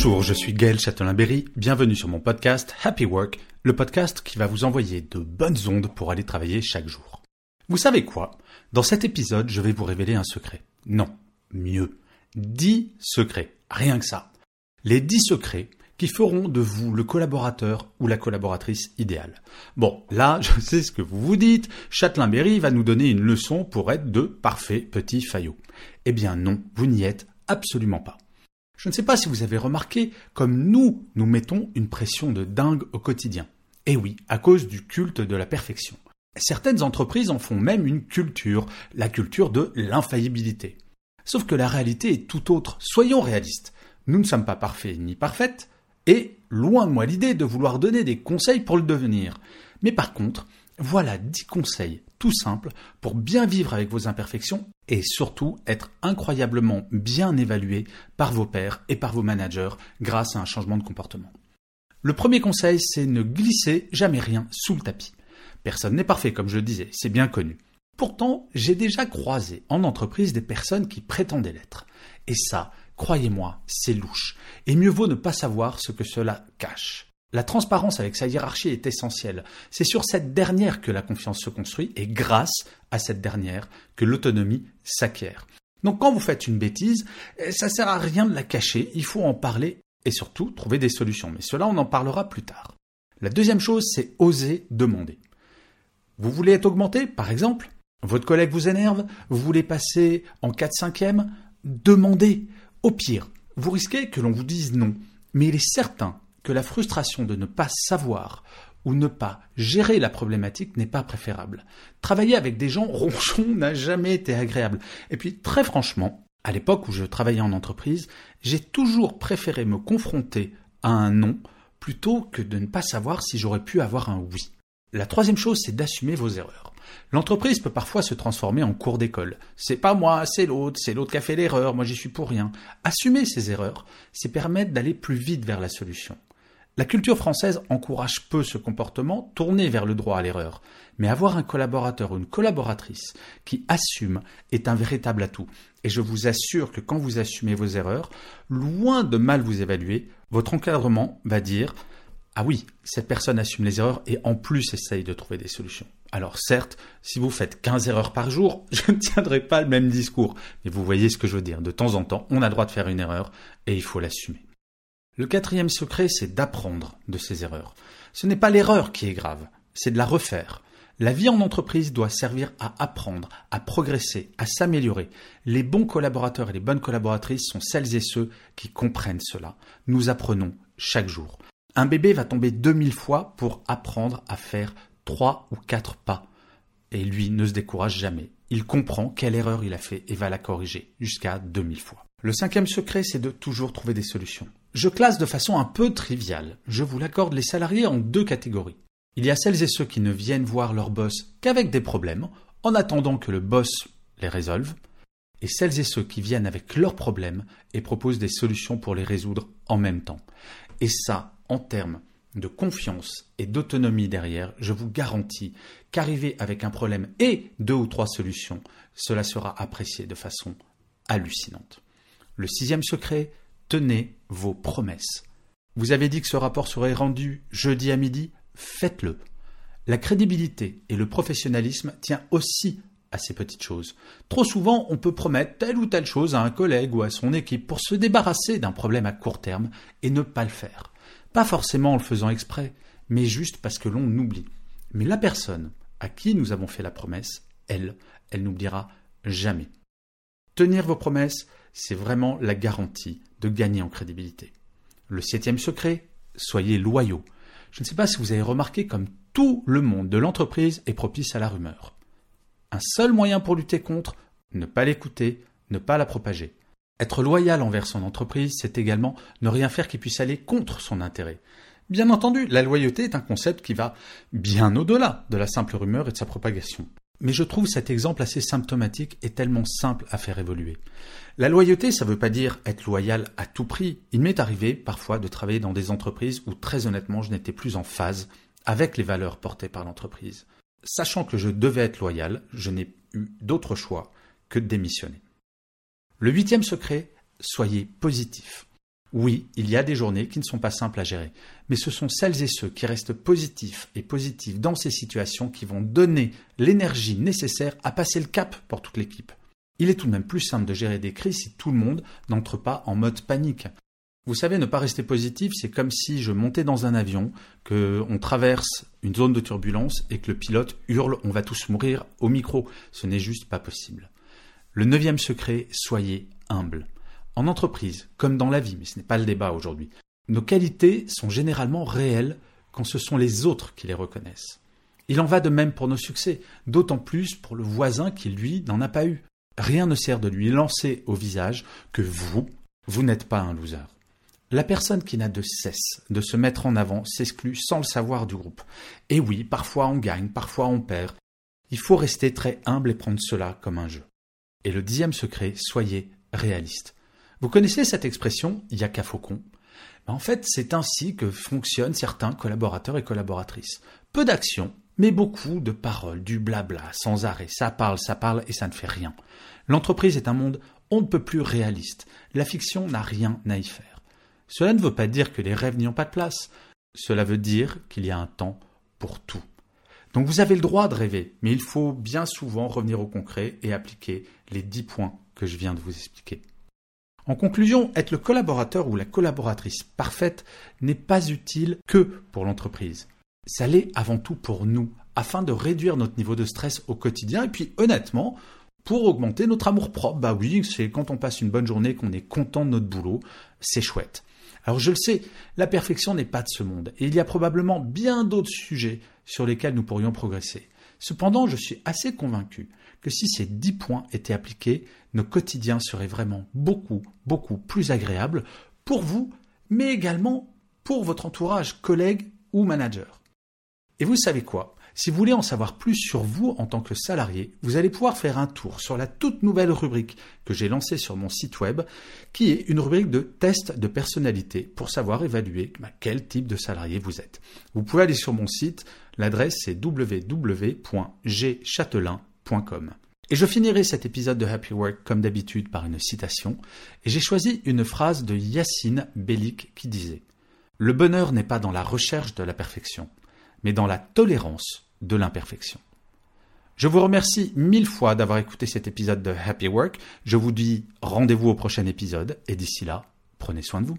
Bonjour, je suis Gaël Châtelain-Berry, bienvenue sur mon podcast Happy Work, le podcast qui va vous envoyer de bonnes ondes pour aller travailler chaque jour. Vous savez quoi? Dans cet épisode, je vais vous révéler un secret. Non, mieux, 10 secrets, rien que ça. Les 10 secrets qui feront de vous le collaborateur ou la collaboratrice idéale. Bon, là, je sais ce que vous vous dites, Châtelain-Berry va nous donner une leçon pour être de parfaits petits faillots. Eh bien non, vous n'y êtes absolument pas. Je ne sais pas si vous avez remarqué comme nous, nous mettons une pression de dingue au quotidien. Et oui, à cause du culte de la perfection. Certaines entreprises en font même une culture, la culture de l'infaillibilité. Sauf que la réalité est tout autre. Soyons réalistes. Nous ne sommes pas parfaits ni parfaites, et loin de moi l'idée de vouloir donner des conseils pour le devenir. Mais par contre, voilà 10 conseils tout simples pour bien vivre avec vos imperfections et surtout être incroyablement bien évalué par vos pairs et par vos managers grâce à un changement de comportement. Le premier conseil, c'est ne glisser jamais rien sous le tapis. Personne n'est parfait, comme je le disais, c'est bien connu. Pourtant, j'ai déjà croisé en entreprise des personnes qui prétendaient l'être. Et ça, croyez-moi, c'est louche. Et mieux vaut ne pas savoir ce que cela cache. La transparence avec sa hiérarchie est essentielle. C'est sur cette dernière que la confiance se construit et grâce à cette dernière que l'autonomie s'acquiert. Donc quand vous faites une bêtise, eh, ça sert à rien de la cacher, il faut en parler et surtout trouver des solutions. Mais cela, on en parlera plus tard. La deuxième chose, c'est oser demander. Vous voulez être augmenté, par exemple? Votre collègue vous énerve? Vous voulez passer en 4-5e Demandez. Au pire, vous risquez que l'on vous dise non. Mais il est certain la frustration de ne pas savoir ou ne pas gérer la problématique n'est pas préférable. Travailler avec des gens ronchons n'a jamais été agréable. Et puis, très franchement, à l'époque où je travaillais en entreprise, j'ai toujours préféré me confronter à un non plutôt que de ne pas savoir si j'aurais pu avoir un oui. La troisième chose, c'est d'assumer vos erreurs. L'entreprise peut parfois se transformer en cours d'école. C'est pas moi, c'est l'autre, c'est l'autre qui a fait l'erreur, moi j'y suis pour rien. Assumer ces erreurs, c'est permettre d'aller plus vite vers la solution. La culture française encourage peu ce comportement tourné vers le droit à l'erreur. Mais avoir un collaborateur ou une collaboratrice qui assume est un véritable atout. Et je vous assure que quand vous assumez vos erreurs, loin de mal vous évaluer, votre encadrement va dire ah oui, cette personne assume les erreurs et en plus essaye de trouver des solutions. Alors certes, si vous faites 15 erreurs par jour, je ne tiendrai pas le même discours. Mais vous voyez ce que je veux dire. De temps en temps, on a le droit de faire une erreur et il faut l'assumer. Le quatrième secret, c'est d'apprendre de ses erreurs. Ce n'est pas l'erreur qui est grave, c'est de la refaire. La vie en entreprise doit servir à apprendre, à progresser, à s'améliorer. Les bons collaborateurs et les bonnes collaboratrices sont celles et ceux qui comprennent cela. Nous apprenons chaque jour. Un bébé va tomber 2000 fois pour apprendre à faire 3 ou 4 pas. Et lui ne se décourage jamais. Il comprend quelle erreur il a fait et va la corriger jusqu'à 2000 fois. Le cinquième secret, c'est de toujours trouver des solutions. Je classe de façon un peu triviale, je vous l'accorde, les salariés en deux catégories. Il y a celles et ceux qui ne viennent voir leur boss qu'avec des problèmes, en attendant que le boss les résolve, et celles et ceux qui viennent avec leurs problèmes et proposent des solutions pour les résoudre en même temps. Et ça, en termes de confiance et d'autonomie derrière, je vous garantis qu'arriver avec un problème et deux ou trois solutions, cela sera apprécié de façon hallucinante. Le sixième secret, tenez vos promesses. Vous avez dit que ce rapport serait rendu jeudi à midi, faites-le. La crédibilité et le professionnalisme tient aussi à ces petites choses. Trop souvent, on peut promettre telle ou telle chose à un collègue ou à son équipe pour se débarrasser d'un problème à court terme et ne pas le faire. Pas forcément en le faisant exprès, mais juste parce que l'on oublie. Mais la personne à qui nous avons fait la promesse, elle, elle n'oubliera jamais. Tenir vos promesses, c'est vraiment la garantie de gagner en crédibilité. Le septième secret, soyez loyaux. Je ne sais pas si vous avez remarqué comme Tout le monde de l'entreprise est propice à la rumeur. Un seul moyen pour lutter contre, ne pas l'écouter, ne pas la propager. Être loyal envers son entreprise, c'est également ne rien faire qui puisse aller contre son intérêt. Bien entendu, la loyauté est un concept qui va bien au-delà de la simple rumeur et de sa propagation. Mais je trouve cet exemple assez symptomatique et tellement simple à faire évoluer. La loyauté, ça ne veut pas dire être loyal à tout prix. Il m'est arrivé parfois de travailler dans des entreprises où très honnêtement je n'étais plus en phase avec les valeurs portées par l'entreprise. Sachant que je devais être loyal, je n'ai eu d'autre choix que de démissionner. Le huitième secret, soyez positif. Oui, il y a des journées qui ne sont pas simples à gérer, mais ce sont celles et ceux qui restent positifs et positifs dans ces situations qui vont donner l'énergie nécessaire à passer le cap pour toute l'équipe. Il est tout de même plus simple de gérer des crises si tout le monde n'entre pas en mode panique. Vous savez, ne pas rester positif, c'est comme si je montais dans un avion, qu'on traverse une zone de turbulence et que le pilote hurle on va tous mourir au micro. Ce n'est juste pas possible. Le neuvième secret, soyez humble. En entreprise, comme dans la vie, mais ce n'est pas le débat aujourd'hui, nos qualités sont généralement réelles quand ce sont les autres qui les reconnaissent. Il en va de même pour nos succès, d'autant plus pour le voisin qui, lui, n'en a pas eu. Rien ne sert de lui lancer au visage que vous, vous n'êtes pas un loser. La personne qui n'a de cesse de se mettre en avant s'exclut sans le savoir du groupe. Et oui, parfois on gagne, parfois on perd. Il faut rester très humble et prendre cela comme un jeu. Et le dixième secret, soyez réaliste. Vous connaissez cette expression, il qu'à faucon En fait, c'est ainsi que fonctionnent certains collaborateurs et collaboratrices. Peu d'actions, mais beaucoup de paroles, du blabla, sans arrêt. Ça parle, ça parle et ça ne fait rien. L'entreprise est un monde on ne peut plus réaliste. La fiction n'a rien à y faire. Cela ne veut pas dire que les rêves n'y ont pas de place. Cela veut dire qu'il y a un temps pour tout. Donc vous avez le droit de rêver, mais il faut bien souvent revenir au concret et appliquer les dix points que je viens de vous expliquer. En conclusion, être le collaborateur ou la collaboratrice parfaite n'est pas utile que pour l'entreprise. Ça l'est avant tout pour nous, afin de réduire notre niveau de stress au quotidien et puis honnêtement, pour augmenter notre amour propre. Bah oui, c'est quand on passe une bonne journée qu'on est content de notre boulot, c'est chouette. Alors je le sais, la perfection n'est pas de ce monde, et il y a probablement bien d'autres sujets sur lesquels nous pourrions progresser. Cependant, je suis assez convaincu que si ces dix points étaient appliqués, nos quotidiens seraient vraiment beaucoup, beaucoup plus agréables pour vous, mais également pour votre entourage, collègue ou manager. Et vous savez quoi? Si vous voulez en savoir plus sur vous en tant que salarié, vous allez pouvoir faire un tour sur la toute nouvelle rubrique que j'ai lancée sur mon site web, qui est une rubrique de test de personnalité pour savoir évaluer bah, quel type de salarié vous êtes. Vous pouvez aller sur mon site, l'adresse c'est www.gchatelain.com. Et je finirai cet épisode de Happy Work comme d'habitude par une citation, et j'ai choisi une phrase de Yacine Bellic qui disait Le bonheur n'est pas dans la recherche de la perfection, mais dans la tolérance de l'imperfection. Je vous remercie mille fois d'avoir écouté cet épisode de Happy Work. Je vous dis rendez-vous au prochain épisode et d'ici là, prenez soin de vous.